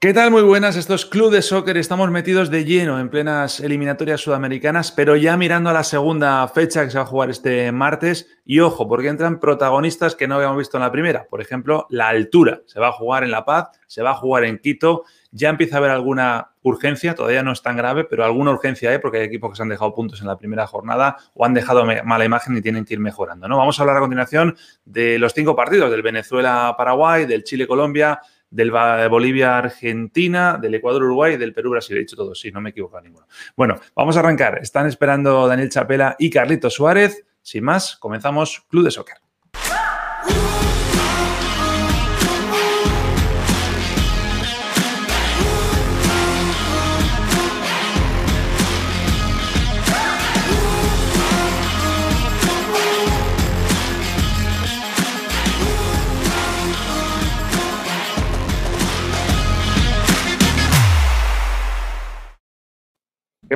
¿Qué tal? Muy buenas, esto es Club de Soccer. Estamos metidos de lleno en plenas eliminatorias sudamericanas, pero ya mirando a la segunda fecha que se va a jugar este martes. Y ojo, porque entran protagonistas que no habíamos visto en la primera. Por ejemplo, la altura. Se va a jugar en La Paz, se va a jugar en Quito. Ya empieza a haber alguna urgencia, todavía no es tan grave, pero alguna urgencia hay porque hay equipos que se han dejado puntos en la primera jornada o han dejado mala imagen y tienen que ir mejorando. ¿no? Vamos a hablar a continuación de los cinco partidos, del Venezuela-Paraguay, del Chile-Colombia del Bolivia-Argentina, del Ecuador-Uruguay y del Perú-Brasil. He dicho todo, sí, no me equivoco ninguno. Bueno, vamos a arrancar. Están esperando Daniel Chapela y Carlito Suárez. Sin más, comenzamos Club de Soccer.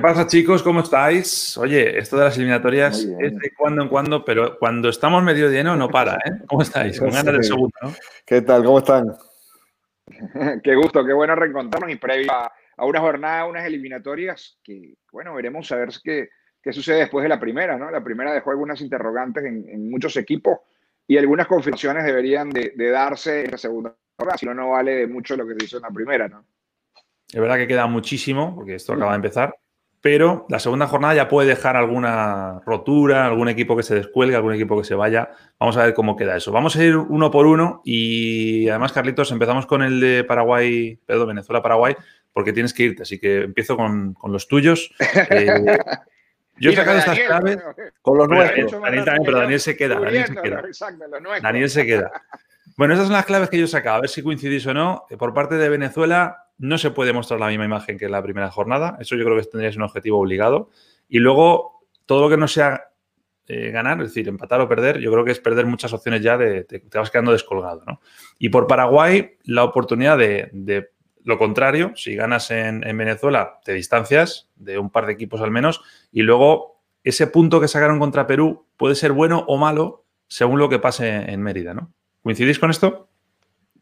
Pasa, chicos? ¿Cómo estáis? Oye, esto de las eliminatorias es de cuando en cuando, pero cuando estamos medio lleno no para, ¿eh? ¿Cómo estáis? Con ganas del segundo, ¿no? ¿Qué tal? ¿Cómo están? qué gusto, qué bueno reencontrarnos y previo a, una jornada, unas eliminatorias que, bueno, veremos a ver qué, qué sucede después de la primera, ¿no? La primera dejó algunas interrogantes en, muchos equipos y algunas confirmaciones deberían de, darse en la segunda jornada, si no, no vale de mucho lo que se hizo en la primera, ¿no? Es verdad que queda muchísimo, porque esto acaba de empezar, pero la segunda jornada ya puede dejar alguna rotura, algún equipo que se descuelgue, algún equipo que se vaya. Vamos a ver cómo queda eso. Vamos a ir uno por uno y además, Carlitos, empezamos con el de Paraguay, perdón, Venezuela-Paraguay, porque tienes que irte, así que empiezo con, los tuyos. Eh, yo he sacado estas claves con los nuestros. Daniel también, pero Daniel se queda. Daniel se queda. Daniel se queda. Bueno, estas son las claves que yo he sacado, a ver si coincidís o no. Por parte de Venezuela, no se puede mostrar la misma imagen que en la primera jornada. Eso yo creo que tendría un objetivo obligado. Y luego, todo lo que no sea eh, ganar, es decir, empatar o perder, yo creo que es perder muchas opciones ya de te, vas quedando descolgado. ¿no? Y por Paraguay, la oportunidad de, lo contrario, si ganas en, Venezuela, te distancias de un par de equipos al menos, y luego ese punto que sacaron contra Perú puede ser bueno o malo según lo que pase en Mérida. ¿no? ¿Coincidís con esto?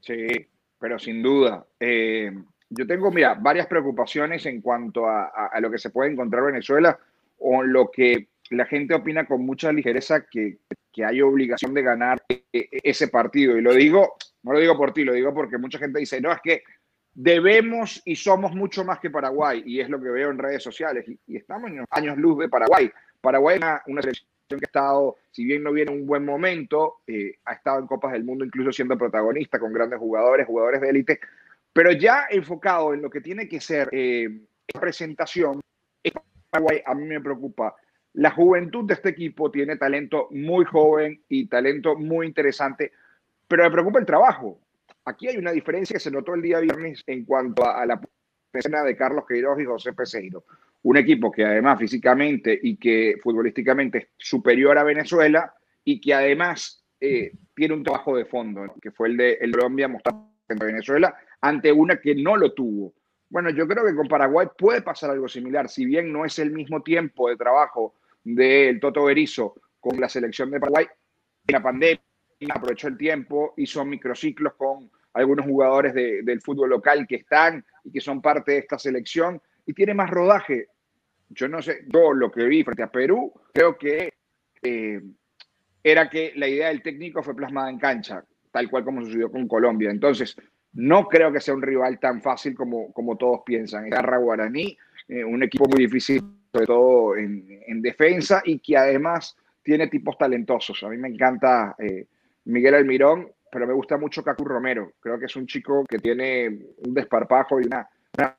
Sí, pero sin duda. Eh, yo tengo, mira, varias preocupaciones en cuanto a, lo que se puede encontrar en Venezuela o lo que la gente opina con mucha ligereza que, hay obligación de ganar e, e, ese partido. Y lo digo, no lo digo por ti, lo digo porque mucha gente dice, no, es que debemos y somos mucho más que Paraguay. Y es lo que veo en redes sociales. Y, estamos en años luz de Paraguay. Paraguay es una, selección que ha estado, si bien no viene un buen momento, eh, ha estado en Copas del Mundo incluso siendo protagonista con grandes jugadores, jugadores de élite, pero ya enfocado en lo que tiene que ser eh, presentación, a mí me preocupa. La juventud de este equipo tiene talento muy joven y talento muy interesante, pero me preocupa el trabajo. Aquí hay una diferencia que se notó el día viernes en cuanto a, la escena de Carlos Queiroz y José Peseiro. Un equipo que además físicamente y que futbolísticamente es superior a Venezuela y que además eh, tiene un trabajo de fondo, que fue el de Colombia mostrando en Venezuela ante una que no lo tuvo. Bueno, yo creo que con Paraguay puede pasar algo similar, si bien no es el mismo tiempo de trabajo del Toto Berizzo con la selección de Paraguay, en la pandemia aprovechó el tiempo, hizo microciclos con algunos jugadores del fútbol local que están y que son parte de esta selección y tiene más rodaje. Yo no sé, yo lo que vi frente a Perú, creo que eh, era que la idea del técnico fue plasmada en cancha, tal cual como sucedió con Colombia. Entonces, no creo que sea un rival tan fácil como, como todos piensan. Garra Guaraní, eh, un equipo muy difícil, sobre todo en, defensa, y que además tiene tipos talentosos. A mí me encanta eh, Miguel Almirón, pero me gusta mucho Cacu Romero. Creo que es un chico que tiene un desparpajo y una,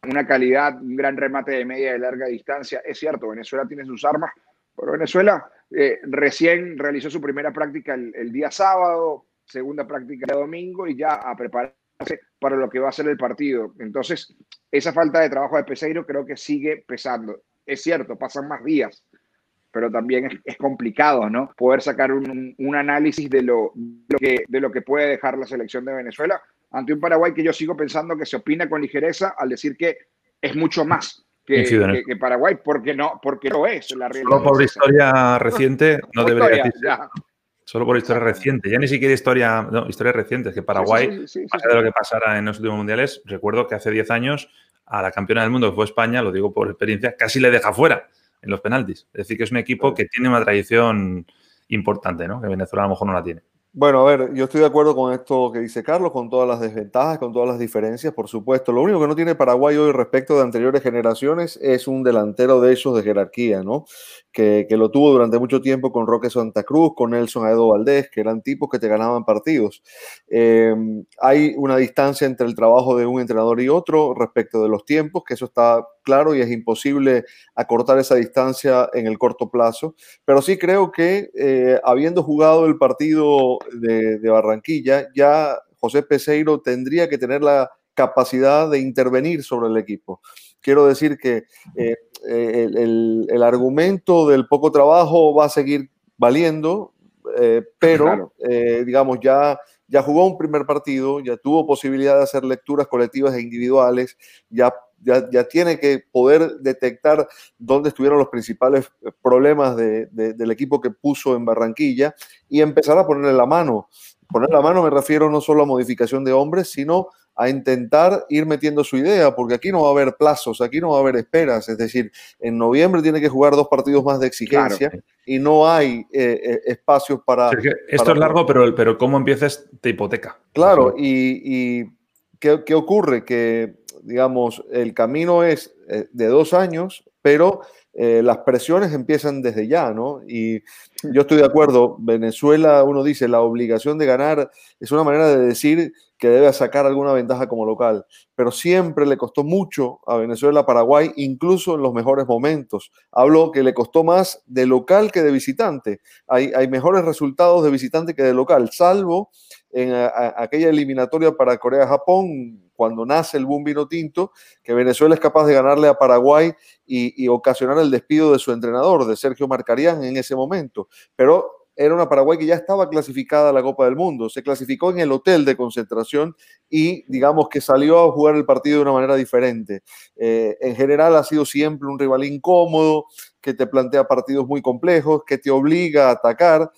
una, calidad, un gran remate de media y larga distancia. Es cierto, Venezuela tiene sus armas, pero Venezuela eh, recién realizó su primera práctica el, el día sábado, segunda práctica el domingo y ya a preparar para lo que va a ser el partido. Entonces, esa falta de trabajo de Peseiro creo que sigue pesando. Es cierto, pasan más días, pero también es, complicado, ¿no? Poder sacar un, análisis de lo, que, de lo que puede dejar la selección de Venezuela ante un Paraguay que yo sigo pensando que se opina con ligereza al decir que es mucho más que, que, Paraguay, porque no, porque no es la realidad. Solo por historia reciente no debería decir. Solo por historia reciente, ya ni siquiera historia, no, historia reciente, es que Paraguay, más de lo que pasara en los últimos mundiales, recuerdo que hace 10 años a la campeona del mundo que fue España, lo digo por experiencia, casi le deja fuera en los penaltis. Es decir, que es un equipo que tiene una tradición importante, ¿no? Que Venezuela a lo mejor no la tiene. Bueno, a ver, yo estoy de acuerdo con esto que dice Carlos, con todas las desventajas, con todas las diferencias, por supuesto. Lo único que no tiene Paraguay hoy respecto de anteriores generaciones es un delantero de esos de jerarquía, ¿no? Que, lo tuvo durante mucho tiempo con Roque Santa Cruz, con Nelson Aedo Valdés, que eran tipos que te ganaban partidos. Eh, hay una distancia entre el trabajo de un entrenador y otro respecto de los tiempos, que eso está claro y es imposible acortar esa distancia en el corto plazo. Pero sí creo que eh, habiendo jugado el partido de, Barranquilla, ya José Peseiro tendría que tener la capacidad de intervenir sobre el equipo. Quiero decir que eh, eh, el, argumento del poco trabajo va a seguir valiendo, pero digamos ya ya jugó un primer partido, ya tuvo posibilidad de hacer lecturas colectivas e individuales, ya ya, tiene que poder detectar dónde estuvieron los principales problemas del equipo que puso en Barranquilla y empezar a ponerle la mano. Poner la mano me refiero no solo a modificación de hombres, sino a intentar ir metiendo su idea, porque aquí no va a haber plazos, aquí no va a haber esperas. Es decir, en noviembre tiene que jugar dos partidos más de exigencia y no hay eh, eh, espacios para... esto es largo, pero, pero cómo empiezas te hipoteca. Claro, y, ¿qué, ¿qué, ocurre? Que digamos, el camino es eh, de dos años, pero eh, las presiones empiezan desde ya, ¿no? Y yo estoy de acuerdo, Venezuela, uno dice, la obligación de ganar es una manera de decir que debe sacar alguna ventaja como local, pero siempre le costó mucho a Venezuela, Paraguay, incluso en los mejores momentos. Hablo que le costó más de local que de visitante. Hay, hay mejores resultados de visitante que de local, salvo en aquella eliminatoria para Corea-Japón, cuando nace el boom vino tinto, que Venezuela es capaz de ganarle a Paraguay y, ocasionar el despido de su entrenador, de Sergio Marcarián, en ese momento. Pero era una Paraguay que ya estaba clasificada a la Copa del Mundo. Se clasificó en el hotel de concentración y digamos que salió a jugar el partido de una manera diferente. Eh, en general ha sido siempre un rival incómodo, que te plantea partidos muy complejos, que te obliga a atacar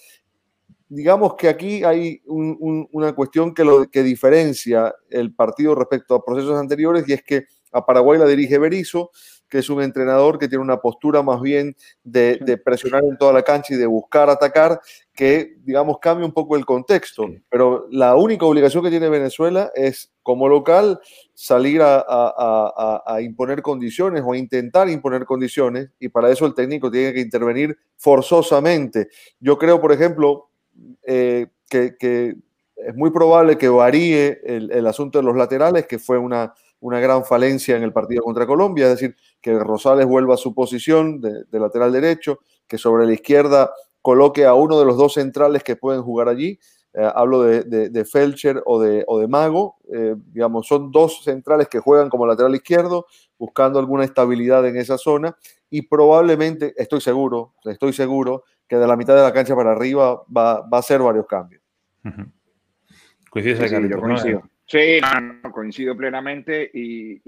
digamos que aquí hay una cuestión que, lo, que diferencia el partido respecto a procesos anteriores y es que a Paraguay la dirige Berizzo, que es un entrenador que tiene una postura más bien de, presionar en toda la cancha y de buscar atacar, que digamos cambia un poco el contexto. Pero la única obligación que tiene Venezuela es como local salir a, imponer condiciones o a intentar imponer condiciones y para eso el técnico tiene que intervenir forzosamente. Yo creo, por ejemplo, eh, que, es muy probable que varíe el, asunto de los laterales, que fue una, una, gran falencia en el partido contra Colombia, es decir, que Rosales vuelva a su posición de, lateral derecho, que sobre la izquierda coloque a uno de los dos centrales que pueden jugar allí. Eh, hablo de, de, Felcher o de, o de Mago, eh, digamos, son dos centrales que juegan como lateral izquierdo, buscando alguna estabilidad en esa zona y probablemente, estoy seguro, estoy seguro que de la mitad de la cancha para arriba va, va a ser varios cambios. sí, yo coincido. Sí, coincido plenamente y,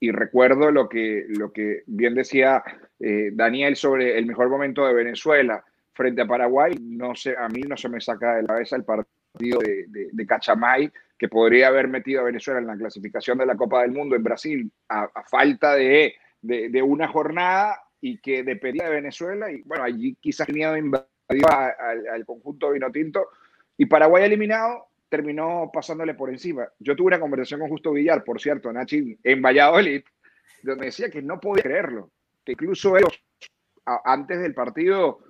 y, recuerdo lo que, lo que bien decía eh, Daniel sobre el mejor momento de Venezuela frente a Paraguay. No sé, a mí no se me saca de la cabeza el partido de, de, Cachamay que podría haber metido a Venezuela en la clasificación de la Copa del Mundo en Brasil a, falta de, de, una jornada y que dependía de Venezuela y bueno, allí quizás miedo invadió al, al conjunto vino tinto y Paraguay eliminado terminó pasándole por encima. Yo tuve una conversación con Justo Villar, por cierto, Nachi, en Valladolid, donde decía que no podía creerlo, que incluso ellos antes del partido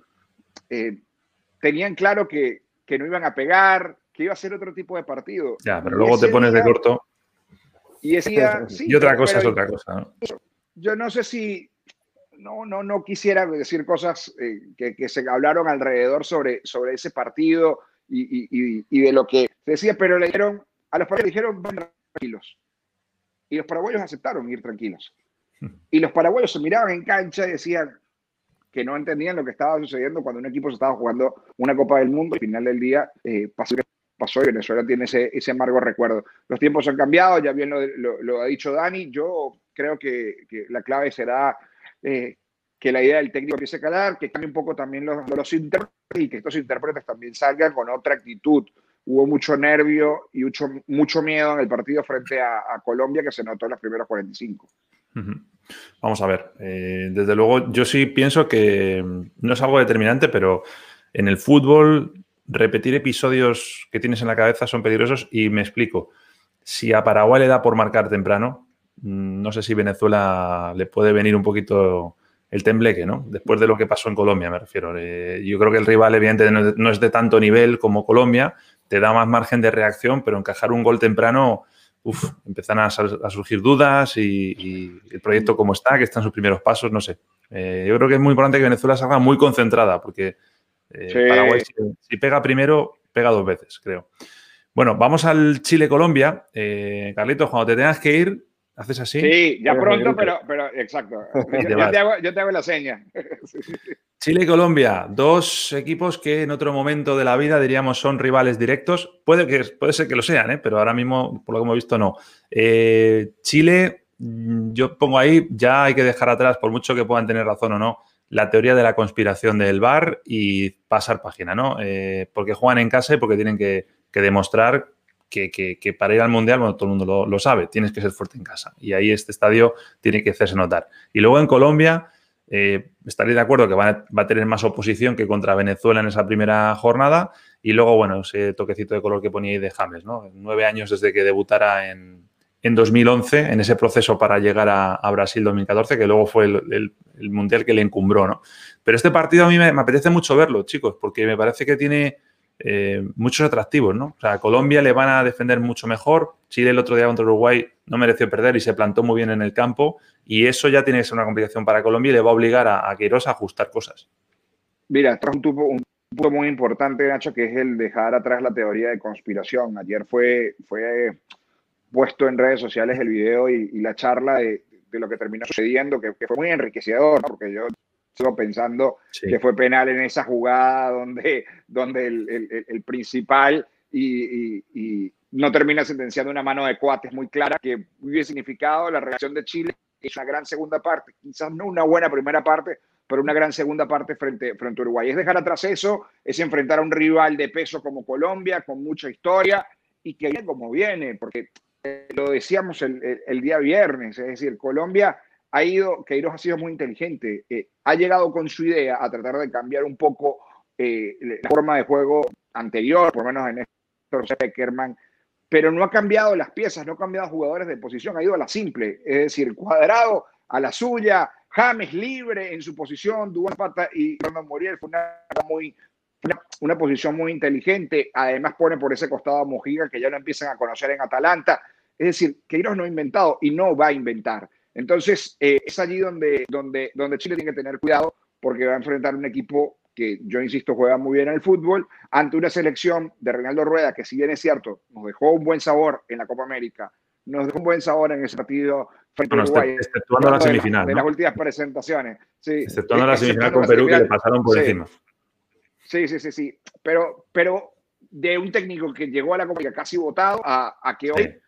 eh, tenían claro que, que, no iban a pegar, que iba a ser otro tipo de partido. Ya, pero luego te pones de corto. Y decía, y otra cosa es otra cosa. Yo no sé si, no, no, no quisiera decir cosas eh, que, que, se hablaron alrededor sobre, sobre ese partido y, y, y, de lo que se decía, pero le dijeron, a los paraguayos dijeron, van tranquilos. Y los paraguayos aceptaron ir tranquilos. Y los paraguayos se miraban en cancha y decían, que no entendían lo que estaba sucediendo cuando un equipo se estaba jugando una Copa del Mundo. Al final del día eh, pasó que pasó y Venezuela tiene ese, ese amargo recuerdo. Los tiempos han cambiado, ya bien lo, ha dicho Dani. Yo creo que, la clave será eh, que la idea del técnico empiece a calar, que cambie un poco también los, los intérpretes y que estos intérpretes también salgan con otra actitud. Hubo mucho nervio y mucho, mucho miedo en el partido frente a, Colombia que se notó en los primeros 45. Vamos a ver. Eh, desde luego, yo sí pienso que no es algo determinante, pero en el fútbol repetir episodios que tienes en la cabeza son peligrosos y me explico. Si a Paraguay le da por marcar temprano, mm, no sé si Venezuela le puede venir un poquito el tembleque, ¿no? Después de lo que pasó en Colombia, me refiero. Eh, yo creo que el rival, evidentemente, no es de tanto nivel como Colombia, te da más margen de reacción, pero encajar un gol temprano, uff, empiezan a, surgir dudas y, el proyecto como está, que está en sus primeros pasos, no sé. Eh, yo creo que es muy importante que Venezuela salga muy concentrada, porque eh, Paraguay, si, pega primero, pega dos veces, creo. Bueno, vamos al Chile-Colombia. Eh, Carlitos, cuando te tengas que ir, haces así. Sí, ya pronto, pero, pero exacto. Yo, te hago, yo, te hago, la seña. Chile y Colombia, dos equipos que en otro momento de la vida diríamos son rivales directos. Puede, que, puede ser que lo sean, ¿eh? pero ahora mismo, por lo que hemos visto, no. Chile, mm, yo pongo ahí, ya hay que dejar atrás, por mucho que puedan tener razón o no, la teoría de la conspiración del bar y pasar página, ¿no? Eh, porque juegan en casa y porque tienen que, demostrar que, para ir al Mundial, bueno, todo el mundo lo, sabe, tienes que ser fuerte en casa. Y ahí este estadio tiene que hacerse notar. Y luego en Colombia, eh, estaría de acuerdo que va a, tener más oposición que contra Venezuela en esa primera jornada. Y luego, bueno, ese toquecito de color que ponía ahí de James, ¿no? Nueve años desde que debutara en, en 2011, en ese proceso para llegar a, Brasil 2014, que luego fue el, mundial que le encumbró, ¿no? Pero este partido a mí me, apetece mucho verlo, chicos, porque me parece que tiene eh, muchos atractivos, ¿no? O sea, a Colombia le van a defender mucho mejor. Chile el otro día contra Uruguay no mereció perder y se plantó muy bien en el campo. Y eso ya tiene que ser una complicación para Colombia y le va a obligar a, a Queiroz a ajustar cosas. Mira, un punto, un punto muy importante, Nacho, que es el dejar atrás la teoría de conspiración. Ayer fue, fue puesto en redes sociales el video y, la charla de, lo que terminó sucediendo, que, fue muy enriquecedor, porque yo pensando que fue penal en esa jugada donde, donde el, principal y, no termina sentenciando una mano de cuates muy clara que hubiese significado la reacción de Chile es una gran segunda parte, quizás no una buena primera parte, pero una gran segunda parte frente, frente a Uruguay. Es dejar atrás eso, es enfrentar a un rival de peso como Colombia, con mucha historia, y que viene como viene, porque lo decíamos el, día viernes, es decir, Colombia ha ido, Queiroz ha sido muy inteligente, eh, ha llegado con su idea a tratar de cambiar un poco eh, la forma de juego anterior, por lo menos en Beckerman, pero no ha cambiado las piezas, no ha cambiado jugadores de posición, ha ido a la simple, es decir, cuadrado a la suya, James libre en su posición, Duván Pata y Fernando Moriel fue una muy una, posición muy inteligente. Además, pone por ese costado a Mojiga, que ya lo empiezan a conocer en Atalanta. Es decir, Queiroz no ha inventado y no va a inventar. Entonces, eh, es allí donde, donde, donde Chile tiene que tener cuidado porque va a enfrentar un equipo que yo insisto juega muy bien el fútbol, ante una selección de Reinaldo Rueda, que si bien es cierto, nos dejó un buen sabor en la Copa América, nos dejó un buen sabor en ese partido frente a Uruguay. Exceptuando la semifinal. De, las últimas presentaciones. Sí, exceptuando la semifinal con Perú, que le pasaron por encima. Sí, sí, sí, sí. Pero, pero de un técnico que llegó a la Copa casi votado a, a que hoy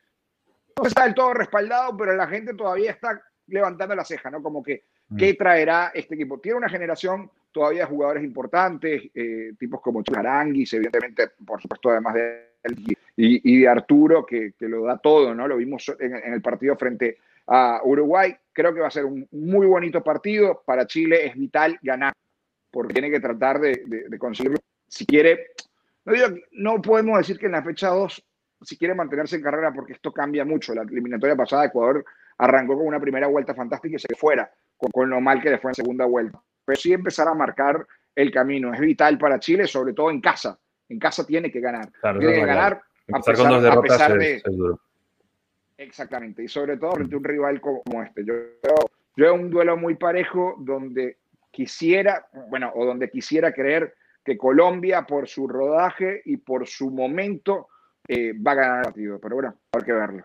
no está del todo respaldado, pero la gente todavía está levantando la ceja, ¿no? Como que, mm. ¿qué traerá este equipo? Tiene una generación todavía de jugadores importantes, eh, tipos como Charanguis, evidentemente, por supuesto, además de él y, y, de Arturo, que, que, lo da todo, ¿no? Lo vimos en, en, el partido frente a Uruguay. Creo que va a ser un muy bonito partido. Para Chile es vital ganar porque tiene que tratar de, de, conseguirlo. Si quiere, no, digo, no podemos decir que en la fecha 2, si quiere mantenerse en carrera, porque esto cambia mucho. La eliminatoria pasada, Ecuador arrancó con una primera vuelta fantástica y se fuera, con, lo mal que le fue en segunda vuelta. Pero sí empezar a marcar el camino. Es vital para Chile, sobre todo en casa. En casa tiene que ganar. tiene que ganar a pesar, de... Exactamente. Y sobre todo frente a un rival como este. Yo, yo, yo un duelo muy parejo donde quisiera, bueno, o donde quisiera creer que Colombia, por su rodaje y por su momento, eh, va a ganar el partido. Pero bueno, hay que verlo.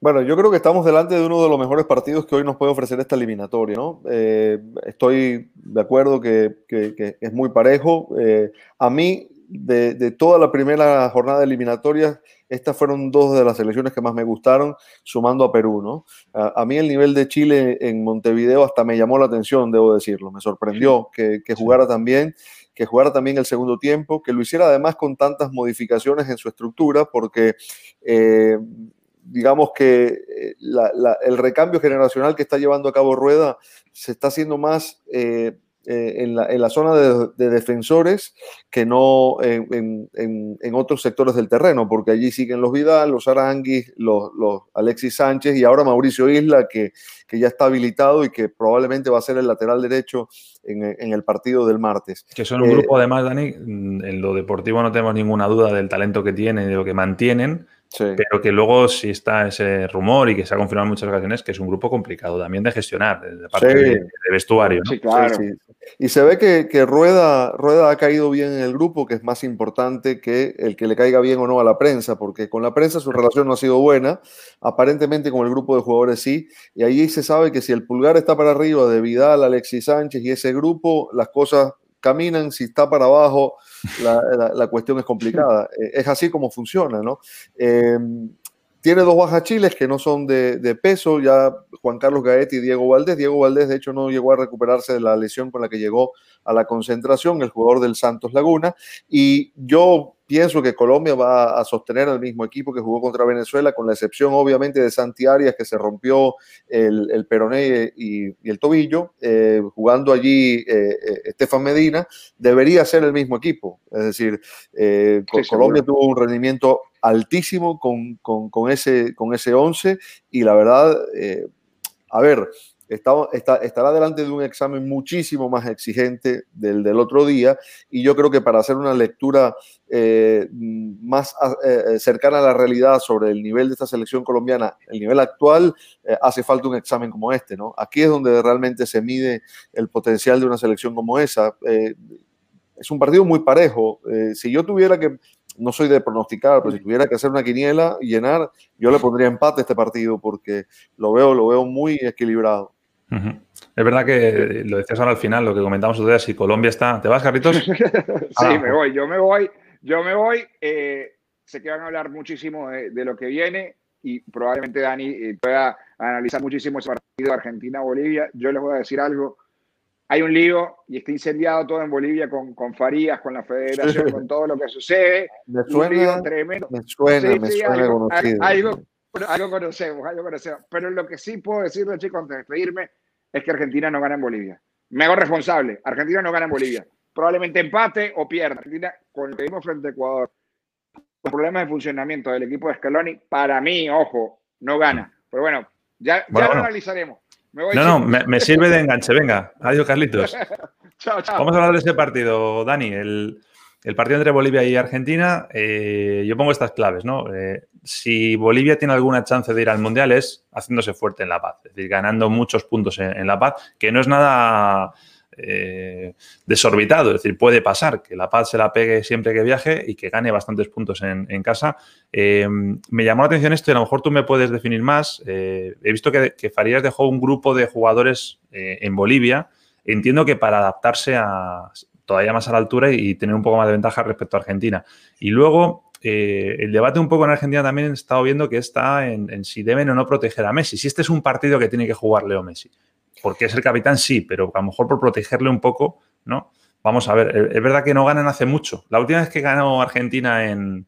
Bueno, yo creo que estamos delante de uno de los mejores partidos que hoy nos puede ofrecer esta eliminatoria, ¿no? Eh, estoy de acuerdo que, es muy parejo. Eh, a mí, de, toda la primera jornada eliminatoria, estas fueron dos de las selecciones que más me gustaron, sumando a Perú, ¿no? A, mí el nivel de Chile en Montevideo hasta me llamó la atención, debo decirlo. Me sorprendió que, jugara tan bien que jugara también el segundo tiempo, que lo hiciera además con tantas modificaciones en su estructura, porque eh, digamos que eh, el recambio generacional que está llevando a cabo Rueda se está haciendo más eh, eh, en, la, zona de, defensores que no en, otros sectores del terreno, porque allí siguen los Vidal, los Aranguis, los, Alexis Sánchez y ahora Mauricio Isla, que, que, ya está habilitado y que probablemente va a ser el lateral derecho en, el partido del martes. Que son un grupo, además, Dani, en lo deportivo no tenemos ninguna duda del talento que tienen y de lo que mantienen pero que luego sí está ese rumor y que se ha confirmado en muchas ocasiones que es un grupo complicado también de gestionar, de parte de, vestuario. Sí, claro. Y se ve que, Rueda, Rueda ha caído bien en el grupo, que es más importante que el que le caiga bien o no a la prensa, porque con la prensa su relación no ha sido buena, aparentemente con el grupo de jugadores sí, y ahí se sabe que si el pulgar está para arriba de Vidal, Alexis Sánchez y ese grupo, las cosas caminan, si está para abajo, la, cuestión es complicada. Eh, es así como funciona, ¿no? Eh, tiene dos bajas chiles que no son de, peso, ya Juan Carlos Gaetti y Diego Valdés. Diego Valdés, de hecho, no llegó a recuperarse de la lesión con la que llegó a la concentración, el jugador del Santos Laguna. Y yo pienso que Colombia va a sostener al mismo equipo que jugó contra Venezuela, con la excepción obviamente de Santi Arias, que se rompió el, el peroné y, el tobillo, eh, jugando allí eh, eh, Estefan Medina, debería ser el mismo equipo. Es decir, Colombia tuvo un rendimiento altísimo con, con, con, ese, con ese 11 y la verdad, a ver, está, estará delante de un examen muchísimo más exigente del del otro día y yo creo que para hacer una lectura eh, más eh, eh, cercana a la realidad sobre el nivel de esta selección colombiana, el nivel actual, hace falta un examen como este, ¿no? Aquí es donde realmente se mide el potencial de una selección como esa. es un partido muy parejo. si yo tuviera que no soy de pronosticar, pero si tuviera que hacer una quiniela y llenar, yo le pondría empate a este partido porque lo veo, lo veo muy equilibrado. Es verdad que lo decías ahora al final, lo que comentamos otro día, si Colombia está. ¿Te vas, Carlitos? sí, ah, me voy, yo me voy, yo me voy. Eh, sé que van a hablar muchísimo de, lo que viene y probablemente Dani eh, pueda analizar muchísimo ese partido de Argentina-Bolivia. Yo les voy a decir algo. Hay un lío y está incendiado todo en Bolivia con, con Farías, con la federación, con todo lo que sucede. Me suena, tremendo. Me suena, me suena algo, algo conocemos, algo conocemos. Pero lo que sí puedo decirle, chicos, antes de despedirme, es que Argentina no gana en Bolivia. Me hago responsable. Argentina no gana en Bolivia. Probablemente empate o pierda. Argentina, con que vimos frente a Ecuador, los problemas de funcionamiento del equipo de Scaloni, para mí, ojo, no gana. Pero bueno, ya, ya lo analizaremos. no, no, me, sirve de enganche. Venga, adiós, Carlitos. chao, chao. Vamos a hablar de ese partido, Dani. El, el partido entre Bolivia y Argentina, eh, yo pongo estas claves, ¿no? Eh, si Bolivia tiene alguna chance de ir al Mundial es haciéndose fuerte en La Paz, es decir, ganando muchos puntos en, La Paz, que no es nada eh, desorbitado, es decir, puede pasar que La Paz se la pegue siempre que viaje y que gane bastantes puntos en, casa. me llamó la atención esto y a lo mejor tú me puedes definir más. he visto que, que, Farías dejó un grupo de jugadores en Bolivia. Entiendo que para adaptarse a todavía más a la altura y, tener un poco más de ventaja respecto a Argentina. Y luego, eh, el debate un poco en Argentina también he estado viendo que está en, si deben o no proteger a Messi. Si este es un partido que tiene que jugar Leo Messi. Porque es el capitán, sí, pero a lo mejor por protegerle un poco, ¿no? Vamos a ver, es verdad que no ganan hace mucho. La última vez que ganó Argentina en,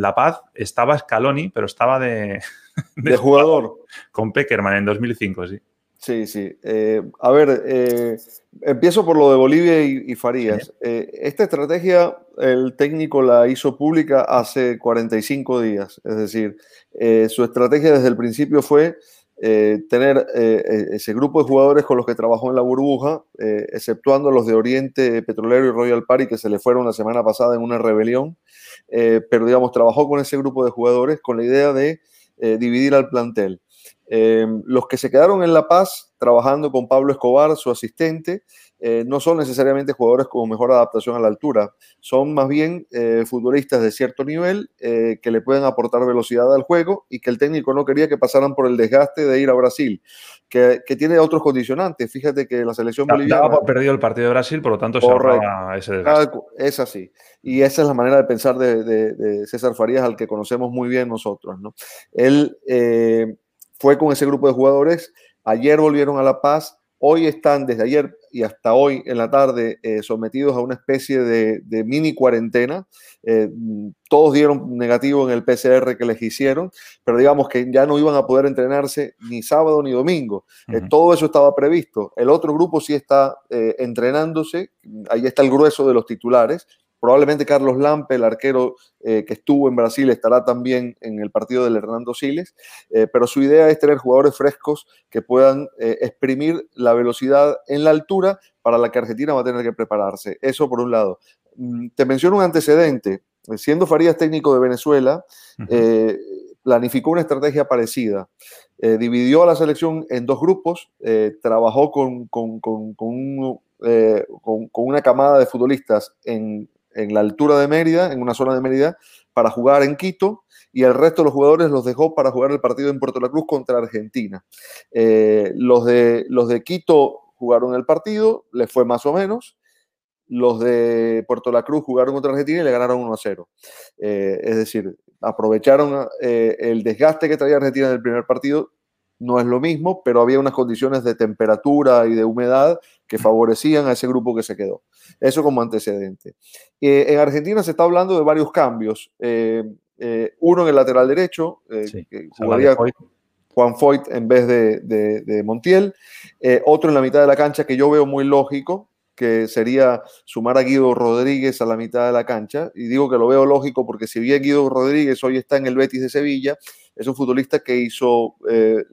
La Paz estaba Scaloni, pero estaba de, de, jugador. Con Peckerman en 2005, sí. Sí, sí. Eh, a ver, eh, empiezo por lo de Bolivia y, Farías. Eh, esta estrategia el técnico la hizo pública hace 45 días. Es decir, su estrategia desde el principio fue tener ese grupo de jugadores con los que trabajó en la burbuja, exceptuando los de Oriente Petrolero y Royal Party que se le fueron la semana pasada en una rebelión. pero, digamos, trabajó con ese grupo de jugadores con la idea de dividir al plantel. Em, los que se quedaron en La Paz trabajando con Pablo Escobar, su asistente, eh, no son necesariamente jugadores con mejor adaptación a la altura, son más bien eh, futbolistas de cierto nivel eh, que le pueden aportar velocidad al juego y que el técnico no quería que pasaran por el desgaste de ir a Brasil, que, tiene otros condicionantes. Fíjate que la selección boliviana... Ha perdido el partido de Brasil, por lo tanto se ese desgaste. Es así. Y esa es la manera de pensar de, César Farías, al que conocemos muy bien nosotros. ¿no? Él fue con ese grupo de jugadores, ayer volvieron a La Paz, hoy están desde ayer y hasta hoy en la tarde eh, sometidos a una especie de, mini cuarentena. Eh, todos dieron negativo en el PCR que les hicieron, pero digamos que ya no iban a poder entrenarse ni sábado ni domingo. Eh, todo eso estaba previsto. El otro grupo sí está entrenándose, ahí está el grueso de los titulares, Probablemente Carlos Lampe, el arquero eh, que estuvo en Brasil, estará también en el partido del Hernando Siles, eh, pero su idea es tener jugadores frescos que puedan eh, exprimir la velocidad en la altura para la que Argentina va a tener que prepararse. Eso por un lado. Mm, te menciono un antecedente. Siendo Farías técnico de Venezuela, planificó una estrategia parecida. dividió a la selección en dos grupos, trabajó con, con, con, con una camada de futbolistas en en la altura de Mérida, en una zona de Mérida, para jugar en Quito y el resto de los jugadores los dejó para jugar el partido en Puerto La Cruz contra Argentina. Eh, los, de, los de Quito jugaron el partido, les fue más o menos. Los de Puerto La Cruz jugaron contra Argentina y le ganaron 1 a 0. Eh, es decir, aprovecharon eh, el desgaste que traía Argentina en el primer partido no es lo mismo, pero había unas condiciones de temperatura y de humedad que favorecían a ese grupo que se quedó. Eso como antecedente. Eh, en Argentina se está hablando de varios cambios. Eh, eh, uno en el lateral derecho, que jugaría Juan Foyt en vez de, de Montiel. otro en la mitad de la cancha que yo veo muy lógico, que sería sumar a Guido Rodríguez a la mitad de la cancha. Y digo que lo veo lógico porque si bien Guido Rodríguez hoy está en el Betis de Sevilla, es un futbolista que hizo eh,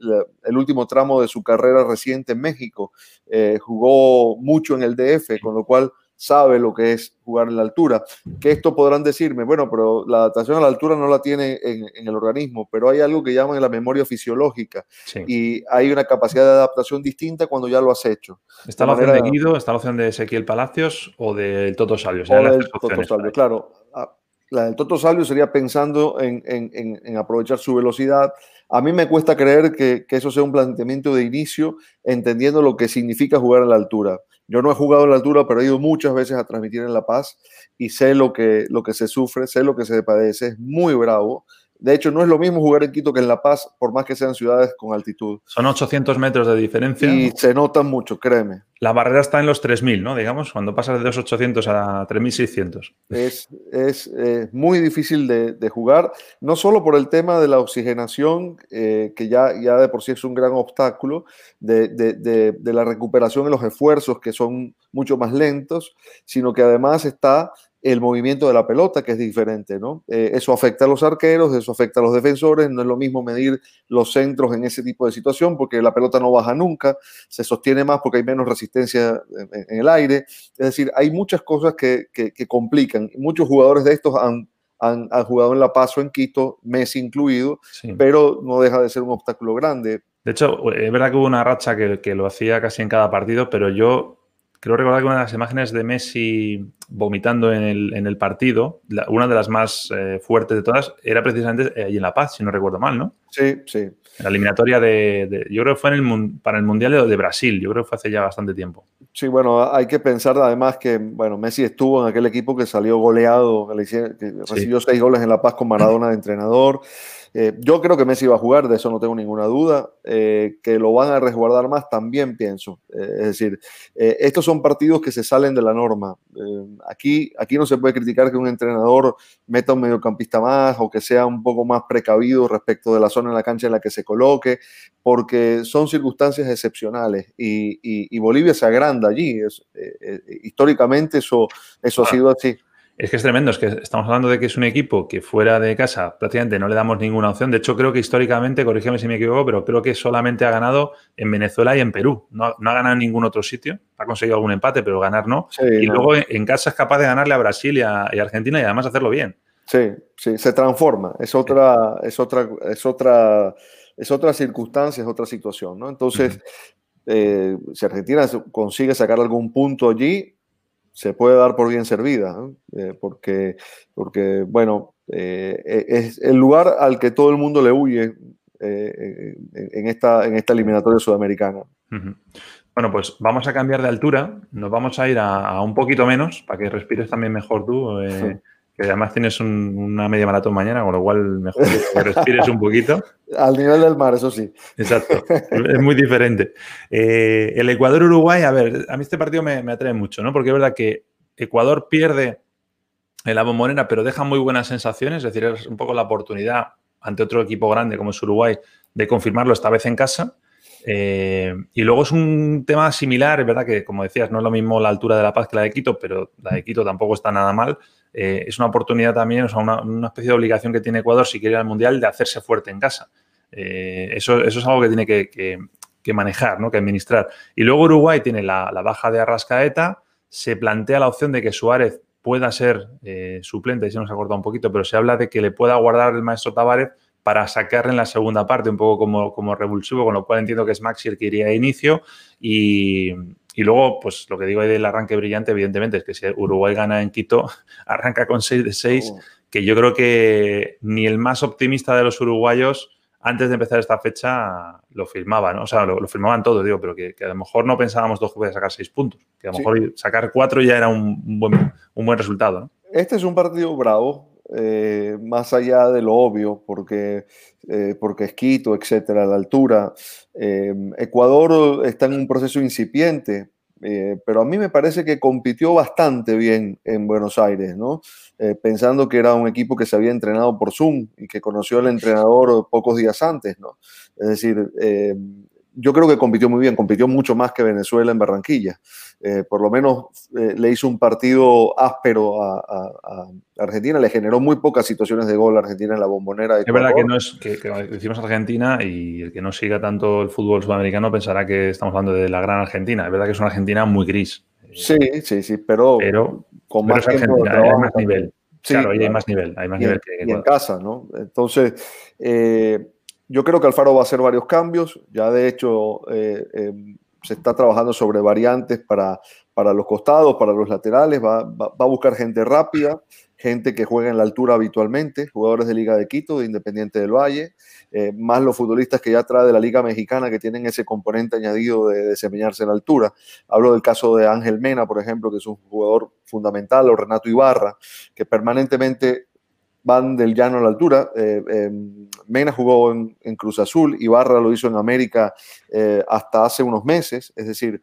el último tramo de su carrera reciente en México. Eh, jugó mucho en el DF, con lo cual sabe lo que es jugar en la altura. Que esto podrán decirme, bueno, pero la adaptación a la altura no la tiene en, el organismo, pero hay algo que llaman la memoria fisiológica y hay una capacidad de adaptación distinta cuando ya lo has hecho. ¿Está la opción de Guido, está la opción de Ezequiel Palacios o del Toto Salio? O del Toto Salio, claro. Ah, la del Toto Salio sería pensando en, aprovechar su velocidad. A mí me cuesta creer que, que eso sea un planteamiento de inicio, entendiendo lo que significa jugar a la altura. Yo no he jugado en la altura, pero he ido muchas veces a transmitir en La Paz y sé lo que, lo que se sufre, sé lo que se padece, es muy bravo. De hecho, no es lo mismo jugar en Quito que en La Paz, por más que sean ciudades con altitud. Son 800 metros de diferencia. Y se notan mucho, créeme. La barrera está en los 3.000, ¿no? Digamos, cuando pasas de 2.800 a 3.600. Es, es eh, muy difícil de, jugar, no solo por el tema de la oxigenación, eh, que ya, ya de por sí es un gran obstáculo, de, de, de la recuperación en los esfuerzos, que son mucho más lentos, sino que además está el movimiento de la pelota, que es diferente, ¿no? Eh, eso afecta a los arqueros, eso afecta a los defensores, no es lo mismo medir los centros en ese tipo de situación, porque la pelota no baja nunca, se sostiene más porque hay menos resistencia en, el aire, es decir, hay muchas cosas que, complican, muchos jugadores de estos han, han, jugado en La Paso, en Quito, Messi incluido, pero no deja de ser un obstáculo grande. De hecho, es verdad que hubo una racha que, que lo hacía casi en cada partido, pero yo creo recordar que una de las imágenes de Messi vomitando en el, partido, una de las más eh, fuertes de todas, era precisamente eh, ahí en La Paz, si no recuerdo mal, ¿no? Sí, sí. La eliminatoria de, yo creo que fue en el, para el Mundial de, Brasil, yo creo que fue hace ya bastante tiempo. Sí, bueno, hay que pensar además que, bueno, Messi estuvo en aquel equipo que salió goleado, que, recibió seis goles en La Paz con Maradona de entrenador. Eh, yo creo que Messi va a jugar, de eso no tengo ninguna duda. Eh, que lo van a resguardar más, también pienso. Eh, es decir, estos son partidos que se salen de la norma. aquí, aquí no se puede criticar que un entrenador meta un mediocampista más o que sea un poco más precavido respecto de la zona en la cancha en la que se coloque, porque son circunstancias excepcionales y, Bolivia se agranda allí. históricamente eso, eso ha sido así. Es que es tremendo, es que estamos hablando de que es un equipo que fuera de casa prácticamente no le damos ninguna opción. De hecho, creo que históricamente, corrígeme si me equivoco, pero creo que solamente ha ganado en Venezuela y en Perú. No, ha ganado en ningún otro sitio. Ha conseguido algún empate, pero ganar no. y luego en casa es capaz de ganarle a Brasil y a, Argentina y además hacerlo bien. Sí, sí, se transforma. Es otra, es otra, es otra, es otra circunstancia, es otra situación, ¿no? Entonces, eh, si Argentina consigue sacar algún punto allí, se puede dar por bien servida, eh, porque, porque, bueno, eh, es el lugar al que todo el mundo le huye en, esta, en esta eliminatoria sudamericana. Bueno, pues vamos a cambiar de altura, nos vamos a ir a, un poquito menos, para que respires también mejor tú que además tienes una media maratón mañana, con lo cual mejor que respires un poquito. Al nivel del mar, eso sí. Exacto, es muy diferente. Eh, el Ecuador-Uruguay, a ver, a mí este partido me, atrae mucho, ¿no? Porque es verdad que Ecuador pierde en la bombonera, pero deja muy buenas sensaciones, es decir, es un poco la oportunidad ante otro equipo grande como es Uruguay de confirmarlo esta vez en casa. Eh, y luego es un tema similar, es verdad que, como decías, no es lo mismo la altura de La Paz que la de Quito, pero la de Quito tampoco está nada mal. Eh, es una oportunidad también, o sea, una, especie de obligación que tiene Ecuador si quiere ir al Mundial de hacerse fuerte en casa. Eh, eso, eso, es algo que tiene que, manejar, ¿no? que administrar. Y luego Uruguay tiene la, baja de Arrascaeta, se plantea la opción de que Suárez pueda ser eh, suplente, y se nos ha cortado un poquito, pero se habla de que le pueda guardar el maestro Tavares para sacarle en la segunda parte, un poco como, como revulsivo, con lo cual entiendo que es Maxi el que iría a inicio y, y luego, pues lo que digo ahí del arranque brillante, evidentemente, es que si Uruguay gana en Quito, arranca con 6 de 6, que yo creo que ni el más optimista de los uruguayos, antes de empezar esta fecha, lo firmaba, ¿no? O sea, lo, firmaban todos, digo, pero que, a lo mejor no pensábamos dos que podía sacar 6 puntos, que a lo mejor sacar 4 ya era un, buen, un buen resultado, ¿no? Este es un partido bravo, eh, más allá de lo obvio, porque, eh, porque es Quito, etcétera, la altura. Eh, Ecuador está en un proceso incipiente, pero a mí me parece que compitió bastante bien en Buenos Aires, ¿no? pensando que era un equipo que se había entrenado por Zoom y que conoció al entrenador pocos días antes, ¿no? Es decir, yo creo que compitió muy bien, compitió mucho más que Venezuela en Barranquilla. Eh, por lo menos eh, le hizo un partido áspero a, Argentina, le generó muy pocas situaciones de gol a Argentina en la bombonera. es verdad que no es que, decimos Argentina y el que no siga tanto el fútbol sudamericano pensará que estamos hablando de la gran Argentina. Es verdad que es una Argentina muy gris. Sí, sí, sí, pero, con más, Argentina, hay más nivel. claro, ahí hay más nivel, hay más nivel que, en casa, ¿no? Entonces, eh, yo creo que Alfaro va a hacer varios cambios. Ya de hecho eh, em, se está trabajando sobre variantes para, para los costados, para los laterales. Va, a buscar gente rápida, gente que juega en la altura habitualmente, jugadores de Liga de Quito, de Independiente del Valle, eh, más los futbolistas que ya trae de la Liga Mexicana que tienen ese componente añadido de desempeñarse en la altura. Hablo del caso de Ángel Mena, por ejemplo, que es un jugador fundamental, o Renato Ibarra, que permanentemente van del llano a la altura. Eh, em, Mena jugó en, Cruz Azul, Ibarra lo hizo en América eh, hasta hace unos meses, es decir,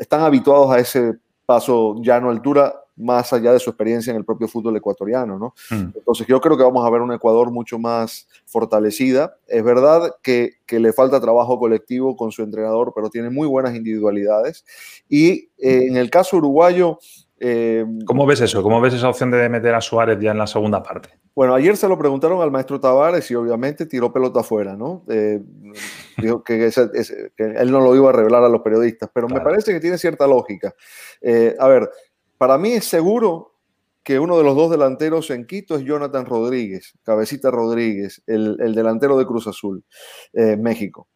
están habituados a ese paso llano a altura más allá de su experiencia en el propio fútbol ecuatoriano, ¿no? Hmm. Entonces yo creo que vamos a ver un Ecuador mucho más fortalecida. Es verdad que, que, le falta trabajo colectivo con su entrenador, pero tiene muy buenas individualidades. Y eh, en el caso uruguayo, eh, ¿Cómo ves eso? ¿Cómo ves esa opción de meter a Suárez ya en la segunda parte? Bueno, ayer se lo preguntaron al maestro Tavares y obviamente tiró pelota afuera, ¿no? Eh, dijo que, él no lo iba a revelar a los periodistas, pero me parece que tiene cierta lógica. Eh, a ver, para mí es seguro que uno de los dos delanteros en Quito es Jonathan Rodríguez, Cabecita Rodríguez, el, el delantero de Cruz Azul, México.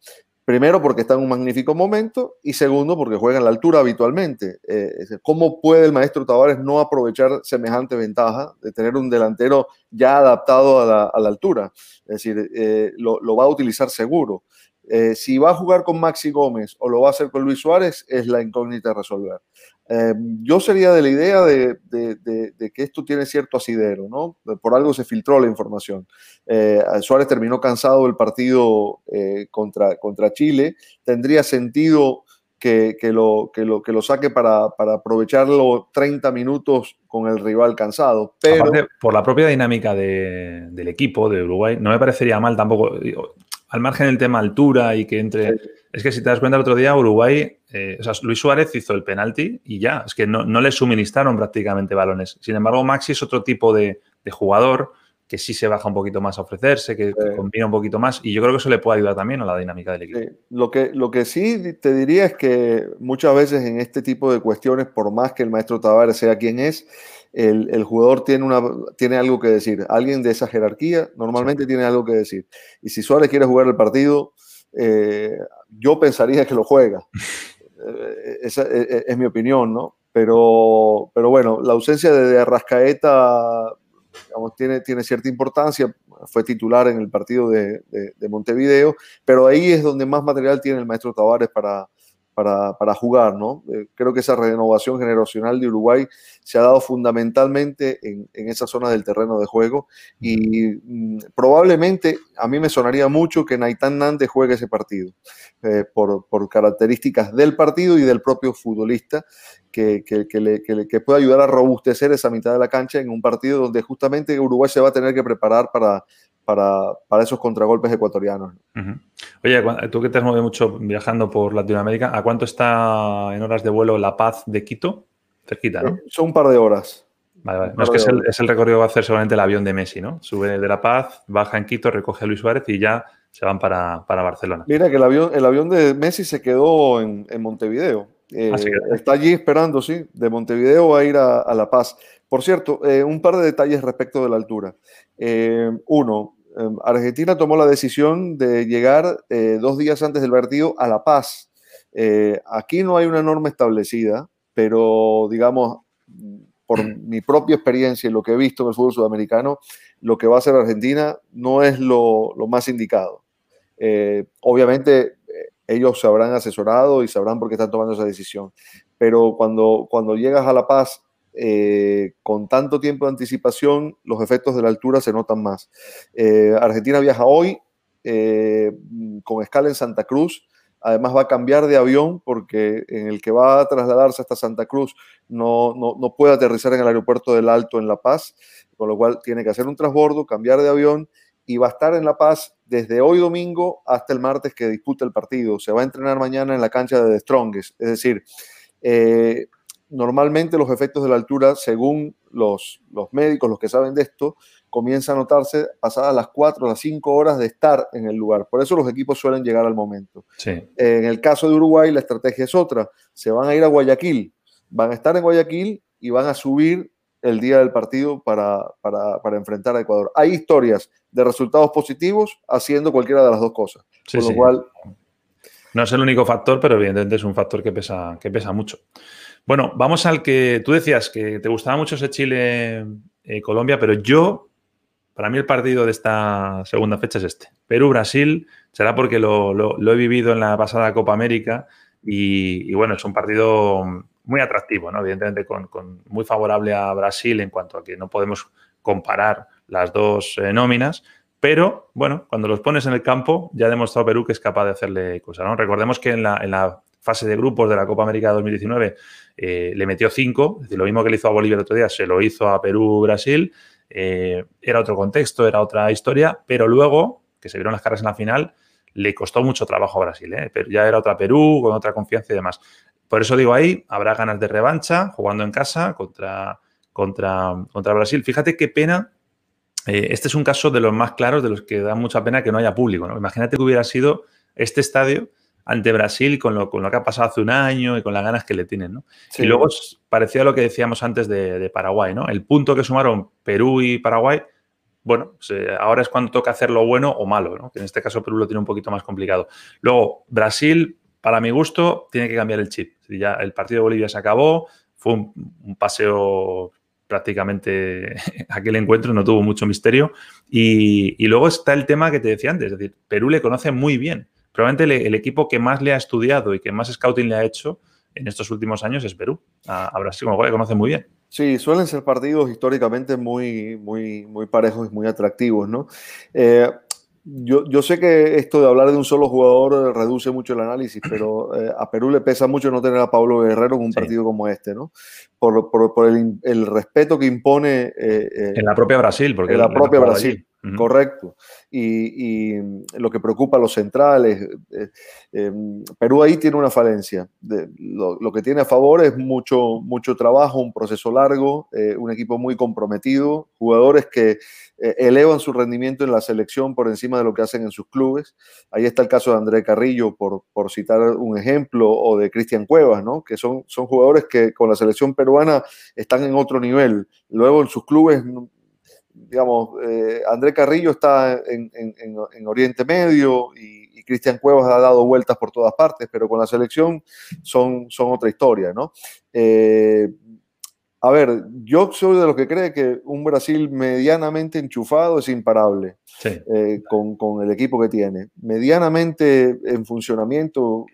Primero porque está en un magnífico momento y segundo porque juega en la altura habitualmente. Eh, ¿Cómo puede el maestro Tavares no aprovechar semejante ventaja de tener un delantero ya adaptado a la, altura? Es decir, eh, lo, va a utilizar seguro. Eh, si va a jugar con Maxi Gómez o lo va a hacer con Luis Suárez es la incógnita a resolver. Em, yo sería de la idea de, que esto tiene cierto asidero, ¿no? Por algo se filtró la información. Eh, Suárez terminó cansado del partido eh, contra, contra Chile. Tendría sentido que, lo, que, lo, que lo saque para, para aprovecharlo 30 minutos con el rival cansado. Pero... por la propia dinámica del equipo de Uruguay, no me parecería mal tampoco, al margen del tema altura y que entre... Es que si te das cuenta el otro día, Uruguay, eh, o sea, Luis Suárez hizo el penalti y ya, es que no, le suministraron prácticamente balones. Sin embargo, Maxi es otro tipo de, jugador que sí se baja un poquito más a ofrecerse, que, combina un poquito más y yo creo que eso le puede ayudar también a la dinámica del equipo. Lo, que, lo que sí te diría es que muchas veces en este tipo de cuestiones, por más que el maestro Tavares sea quien es, el, jugador tiene, una, tiene algo que decir. Alguien de esa jerarquía normalmente tiene algo que decir. Y si Suárez quiere jugar el partido, yo pensaría que lo juega. Esa es, mi opinión, ¿no? Pero, pero bueno, la ausencia de Arrascaeta tiene, tiene cierta importancia. Fue titular en el partido de, de, Montevideo, pero ahí es donde más material tiene el maestro Tavares para, para, para jugar, ¿no? Eh, creo que esa renovación generacional de Uruguay se ha dado fundamentalmente en, en esa zona del terreno de juego y mm, probablemente a mí me sonaría mucho que Naitán Nández juegue ese partido eh, por, por, características del partido y del propio futbolista que, que, que, le, que, pueda ayudar a robustecer esa mitad de la cancha en un partido donde justamente Uruguay se va a tener que preparar para, para, para esos contragolpes ecuatorianos. Oye, tú que te has movido mucho viajando por Latinoamérica, ¿a cuánto está en horas de vuelo La Paz de Quito? Cerquita, ¿no? Eh, son un par de horas. Vale, vale. No, es que es el, es el, recorrido que va a hacer seguramente el avión de Messi, ¿no? Sube de La Paz, baja en Quito, recoge a Luis Suárez y ya se van para, para Barcelona. Mira que el avión, el avión de Messi se quedó en, en Montevideo. Eh, está allí esperando, sí. De Montevideo va a ir a, a La Paz. Por cierto, eh, un par de detalles respecto de la altura. Eh, uno, eh, Argentina tomó la decisión de llegar dos días antes del partido a La Paz. Aquí no hay una norma establecida, pero digamos, por mi propia experiencia y lo que he visto en el fútbol sudamericano, lo que va a hacer Argentina no es lo, lo más indicado. obviamente ellos se habrán asesorado y sabrán por qué están tomando esa decisión, pero cuando, cuando llegas a La Paz eh, con tanto tiempo de anticipación, los efectos de la altura se notan más. Eh, Argentina viaja hoy eh, con escala en Santa Cruz. Además va a cambiar de avión porque en el que va a trasladarse hasta Santa Cruz no, no, no puede aterrizar en el aeropuerto del Alto en La Paz, con lo cual tiene que hacer un transbordo, cambiar de avión y va a estar en La Paz desde hoy domingo hasta el martes que disputa el partido. Se va a entrenar mañana en la cancha de The Strongest. Es decir, eh, normalmente los efectos de la altura, según los, los médicos, los que saben de esto, comienza a notarse pasadas las 4 o las 5 horas de estar en el lugar. Por eso los equipos suelen llegar al momento. Sí. En el caso de Uruguay, la estrategia es otra. Se van a ir a Guayaquil, van a estar en Guayaquil y van a subir el día del partido para, para, para enfrentar a Ecuador. Hay historias de resultados positivos haciendo cualquiera de las dos cosas. Sí, Con lo sí. cual... No es el único factor, pero evidentemente es un factor que pesa, que pesa mucho. Bueno, vamos al que tú decías que te gustaba mucho ese Chile-Colombia, pero yo, para mí el partido de esta segunda fecha es este. Perú-Brasil, será porque lo, lo, lo, he vivido en la pasada Copa América y, y bueno, es un partido muy atractivo, ¿no? Evidentemente con, con, muy favorable a Brasil en cuanto a que no podemos comparar las dos eh, nóminas, pero bueno, cuando los pones en el campo ya ha demostrado Perú que es capaz de hacerle cosas, ¿no? Recordemos que en la, fase de grupos de la Copa América 2019 eh, le metió cinco, es decir, lo mismo que le hizo a Bolivia el otro día, se lo hizo a Perú-Brasil, eh, era otro contexto, era otra historia, pero luego, que se vieron las caras en la final, le costó mucho trabajo a Brasil, ¿eh? pero ya era otra Perú, con otra confianza y demás. Por eso digo ahí, habrá ganas de revancha, jugando en casa contra, contra, contra Brasil. Fíjate qué pena eh, este es un caso de los más claros, de los que da mucha pena que no haya público. ¿no? Imagínate que hubiera sido este estadio ante Brasil con lo, con lo, que ha pasado hace un año y con las ganas que le tienen. ¿no? Sí. Y luego parecía a lo que decíamos antes de, de, Paraguay. ¿no? El punto que sumaron Perú y Paraguay, bueno, pues, eh, ahora es cuando toca hacer lo bueno o malo, ¿no? que en este caso Perú lo tiene un poquito más complicado. Luego, Brasil, para mi gusto, tiene que cambiar el chip. Ya el partido de Bolivia se acabó, fue un, paseo prácticamente aquel encuentro, no tuvo mucho misterio. Y, luego está el tema que te decía antes, es decir, Perú le conoce muy bien. Probablemente le, el equipo que más le ha estudiado y que más scouting le ha hecho en estos últimos años es Perú. A, a Brasil, como le conoce muy bien. Sí, suelen ser partidos históricamente muy, muy, muy parejos y muy atractivos, ¿no? Eh, yo, yo, sé que esto de hablar de un solo jugador reduce mucho el análisis, pero eh, a Perú le pesa mucho no tener a Pablo Guerrero en un sí. partido como este, ¿no? Por, por, por el, el, respeto que impone. Eh, en la propia Brasil, porque. En la propia Brasil. Correcto. Y, lo que preocupa a los centrales, eh, eh, Perú ahí tiene una falencia. Lo, que tiene a favor es mucho, mucho trabajo, un proceso largo, eh, un equipo muy comprometido, jugadores que elevan su rendimiento en la selección por encima de lo que hacen en sus clubes. Ahí está el caso de André Carrillo, por, por citar un ejemplo, o de Cristian Cuevas, ¿no? que son, son jugadores que con la selección peruana están en otro nivel. Luego en sus clubes digamos, eh, André Carrillo está en, Oriente Medio y, Cristian Cuevas ha dado vueltas por todas partes, pero con la selección son, son otra historia, ¿no? Eh, a ver, yo soy de los que cree que un Brasil medianamente enchufado es imparable eh, con, el equipo que tiene. Medianamente en funcionamiento,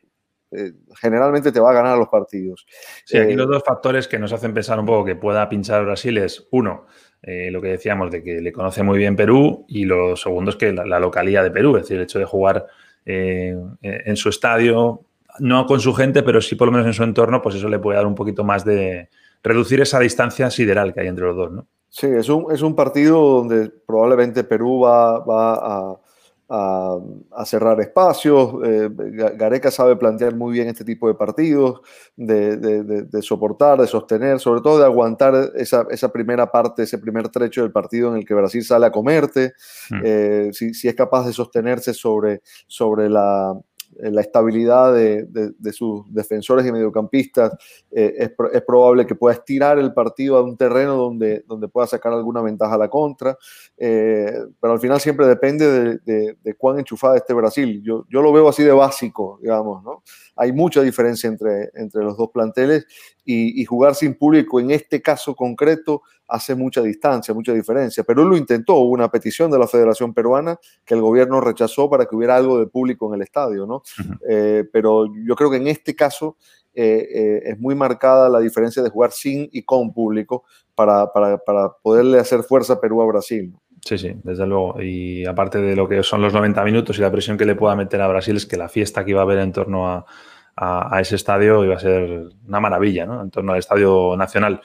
generalmente te va a ganar los partidos. Sí, aquí los dos factores que nos hacen pensar un poco que pueda pinchar Brasil es, uno, eh, lo que decíamos de que le conoce muy bien Perú y lo segundo es que la, localidad de Perú, es decir, el hecho de jugar eh, en su estadio, no con su gente, pero sí por lo menos en su entorno, pues eso le puede dar un poquito más de reducir esa distancia sideral que hay entre los dos, ¿no? Sí, es un, es un partido donde probablemente Perú va, va a a, cerrar espacios. Eh, Gareca sabe plantear muy bien este tipo de partidos, de, soportar, de sostener, sobre todo de aguantar esa, primera parte, ese primer trecho del partido en el que Brasil sale a comerte, mm. eh, si, si, es capaz de sostenerse sobre, sobre la, la estabilidad de, sus defensores y mediocampistas, eh, es, probable que pueda estirar el partido a un terreno donde, donde pueda sacar alguna ventaja a la contra, eh, pero al final siempre depende de, cuán enchufada esté Brasil. Yo, yo lo veo así de básico, digamos, ¿no? Hay mucha diferencia entre, entre los dos planteles y, jugar sin público en este caso concreto hace mucha distancia, mucha diferencia. Perú lo intentó, hubo una petición de la Federación Peruana que el gobierno rechazó para que hubiera algo de público en el estadio, ¿no? Eh, pero yo creo que en este caso eh, eh, es muy marcada la diferencia de jugar sin y con público para, para, para poderle hacer fuerza a Perú a Brasil. Sí, sí, desde luego. Y aparte de lo que son los 90 minutos y la presión que le pueda meter a Brasil, es que la fiesta que iba a haber en torno a, a, ese estadio iba a ser una maravilla, ¿no? En torno al Estadio Nacional.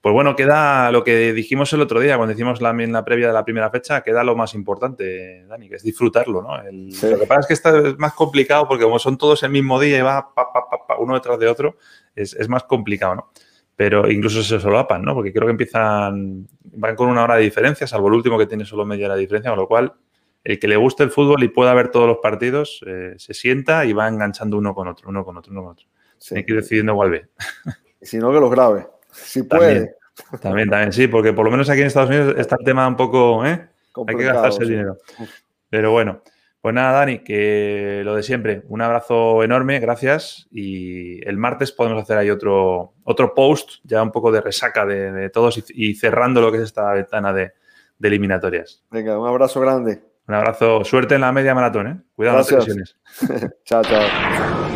Pues bueno, queda lo que dijimos el otro día, cuando hicimos la, la previa de la primera fecha, queda lo más importante, Dani, que es disfrutarlo, ¿no? Lo que pasa es que está es más complicado porque como son todos el mismo día y va uno detrás de otro, es, es, más complicado, ¿no? Pero incluso se solapan, ¿no? Porque creo que empiezan, van con una hora de diferencia, salvo el último que tiene solo media hora de diferencia, con lo cual el que le guste el fútbol y pueda ver todos los partidos, eh, se sienta y va enganchando uno con otro, uno con otro, uno con otro. Hay que ir decidiendo cuál ve. Si no, que los grabe. Si puede. También, también, sí, porque por lo menos aquí en Estados Unidos está el tema un poco, ¿eh? Hay que gastarse el dinero. Pero bueno, pues nada, Dani, que lo de siempre. Un abrazo enorme, gracias. Y el martes podemos hacer ahí otro, otro post, ya un poco de resaca de, todos y, cerrando lo que es esta ventana de eliminatorias. Venga, un abrazo grande. Un abrazo. Suerte en la media maratón, ¿eh? Cuidado las lesiones. chao, chao.